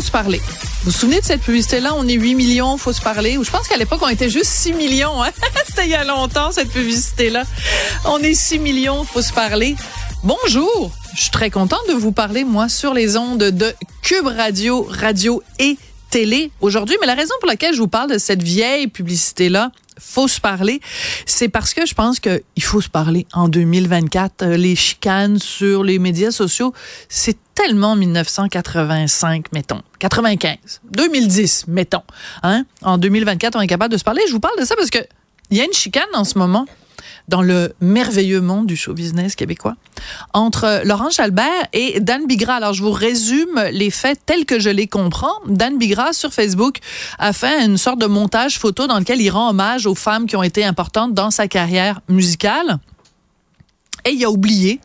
Se parler. Vous vous souvenez de cette publicité-là? On est 8 millions, faut se parler. Ou je pense qu'à l'époque, on était juste 6 millions. Hein? C'était il y a longtemps, cette publicité-là. On est 6 millions, faut se parler. Bonjour. Je suis très contente de vous parler, moi, sur les ondes de Cube Radio, radio et télé aujourd'hui. Mais la raison pour laquelle je vous parle de cette vieille publicité-là, faut se parler, c'est parce que je pense qu'il faut se parler en 2024. Euh, les chicanes sur les médias sociaux, c'est tellement 1985, mettons. 95, 2010, mettons. Hein? En 2024, on est capable de se parler. Je vous parle de ça parce que il y a une chicane en ce moment dans le merveilleux monde du show business québécois entre Laurent Jalbert et Dan Bigra. Alors, je vous résume les faits tels que je les comprends. Dan Bigra, sur Facebook, a fait une sorte de montage photo dans lequel il rend hommage aux femmes qui ont été importantes dans sa carrière musicale. Et il a oublié,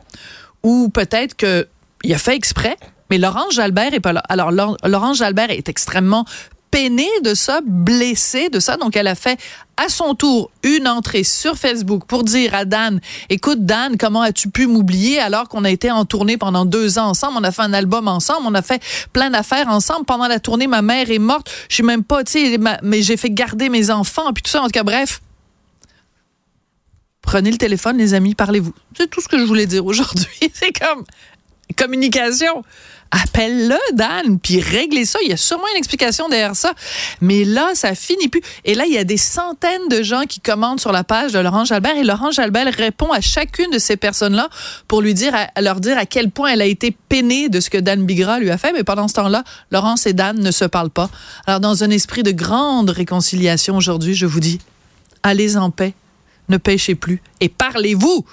ou peut-être qu'il a fait exprès, mais Laurent Jalbert est. Alors, Jalbert est extrêmement peinée de ça, blessée de ça. Donc, elle a fait à son tour une entrée sur Facebook pour dire à Dan, écoute Dan, comment as-tu pu m'oublier alors qu'on a été en tournée pendant deux ans ensemble, on a fait un album ensemble, on a fait plein d'affaires ensemble. Pendant la tournée, ma mère est morte. Je suis même pas, tu sais, mais j'ai fait garder mes enfants, puis tout ça. En tout cas, bref. Prenez le téléphone, les amis, parlez-vous. C'est tout ce que je voulais dire aujourd'hui. C'est comme communication appelle-le, Dan, puis réglez ça. Il y a sûrement une explication derrière ça. Mais là, ça finit plus. Et là, il y a des centaines de gens qui commandent sur la page de Laurent Jalbert et Laurent Jalbert répond à chacune de ces personnes-là pour lui leur dire à quel point elle a été peinée de ce que Dan Bigra lui a fait. Mais pendant ce temps-là, Laurence et Dan ne se parlent pas. Alors, dans un esprit de grande réconciliation aujourd'hui, je vous dis, allez en paix, ne pêchez plus et parlez-vous.